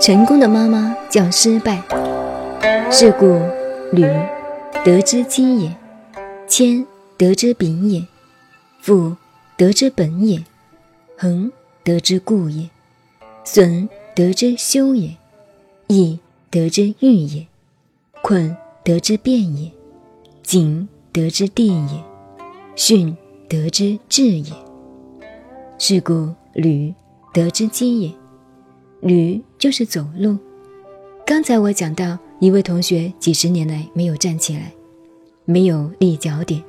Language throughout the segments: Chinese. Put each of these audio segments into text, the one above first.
成功的妈妈叫失败。是故履，得之基也；谦，得之秉也；复，得之本也；恒，得之固也；损，得之修也；益，得之欲也；困，得之变也；谨，得之地也；训，得之治也。是故履，得之基也。履就是走路。刚才我讲到一位同学几十年来没有站起来，没有立脚点。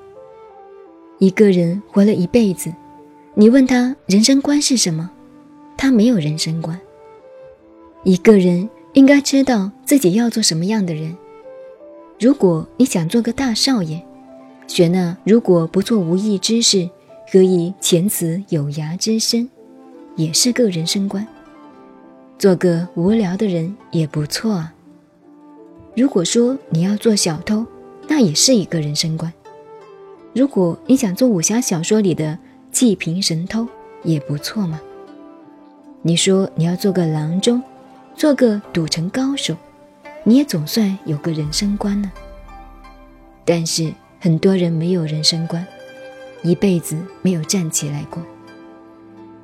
一个人活了一辈子，你问他人生观是什么，他没有人生观。一个人应该知道自己要做什么样的人。如果你想做个大少爷，学那“如果不做无益之事，何以遣此有涯之身”，也是个人生观。做个无聊的人也不错啊。如果说你要做小偷，那也是一个人生观。如果你想做武侠小说里的济贫神偷，也不错嘛。你说你要做个郎中，做个赌城高手，你也总算有个人生观了。但是很多人没有人生观，一辈子没有站起来过。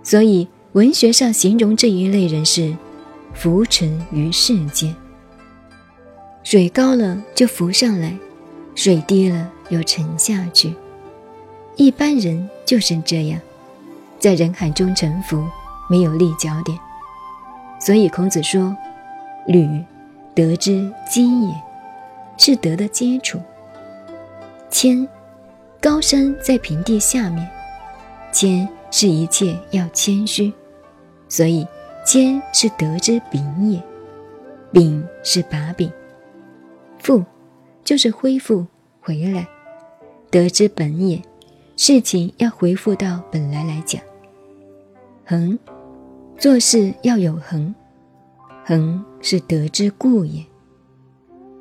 所以文学上形容这一类人是。浮沉于世间，水高了就浮上来，水低了又沉下去。一般人就是这样，在人海中沉浮，没有立脚点。所以孔子说：“履，得之基也，是德的基础。谦，高山在平地下面，谦是一切要谦虚，所以。”谦是德之秉也，柄是把柄，复就是恢复回来，德之本也，事情要恢复到本来来讲。恒，做事要有恒，恒是德之固也。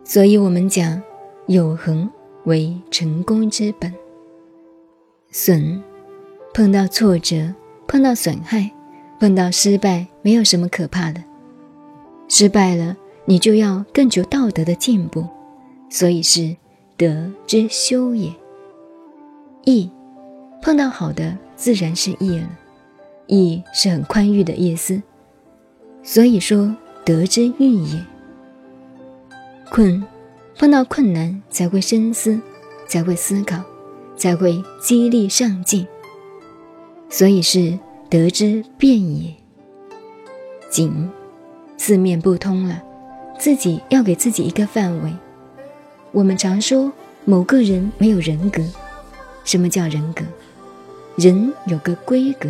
所以我们讲有恒为成功之本。损，碰到挫折，碰到损害。碰到失败，没有什么可怕的。失败了，你就要更求道德的进步，所以是德之修也。义，碰到好的，自然是义了。义是很宽裕的意思，所以说德之欲也。困，碰到困难才会深思，才会思考，才会激励上进，所以是。得之便也，谨，四面不通了，自己要给自己一个范围。我们常说某个人没有人格，什么叫人格？人有个规格，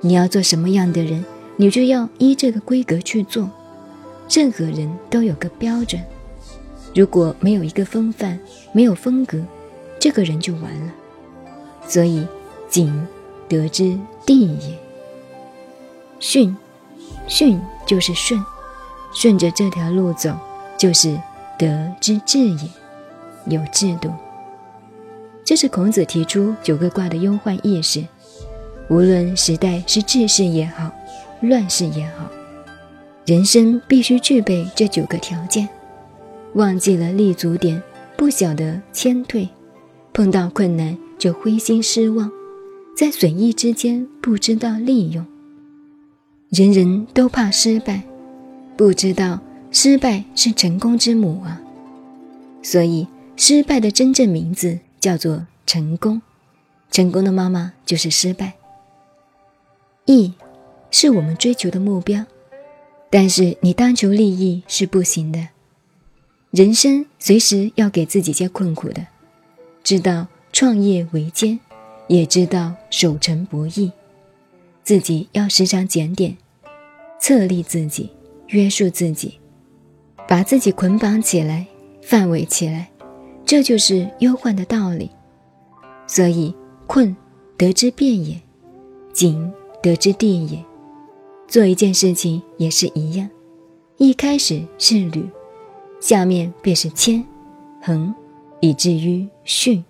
你要做什么样的人，你就要依这个规格去做。任何人都有个标准，如果没有一个风范，没有风格，这个人就完了。所以，谨得之地也。训，训就是顺，顺着这条路走，就是德之治也，有制度。这是孔子提出九个卦的忧患意识。无论时代是治世也好，乱世也好，人生必须具备这九个条件。忘记了立足点，不晓得谦退，碰到困难就灰心失望，在损益之间不知道利用。人人都怕失败，不知道失败是成功之母啊！所以，失败的真正名字叫做成功。成功的妈妈就是失败。义是我们追求的目标，但是你单求利益是不行的。人生随时要给自己些困苦的，知道创业维艰，也知道守成不易，自己要时常检点。策立自己，约束自己，把自己捆绑起来，范围起来，这就是忧患的道理。所以，困得之变也，紧得之地也。做一件事情也是一样，一开始是履，下面便是谦、恒，以至于巽。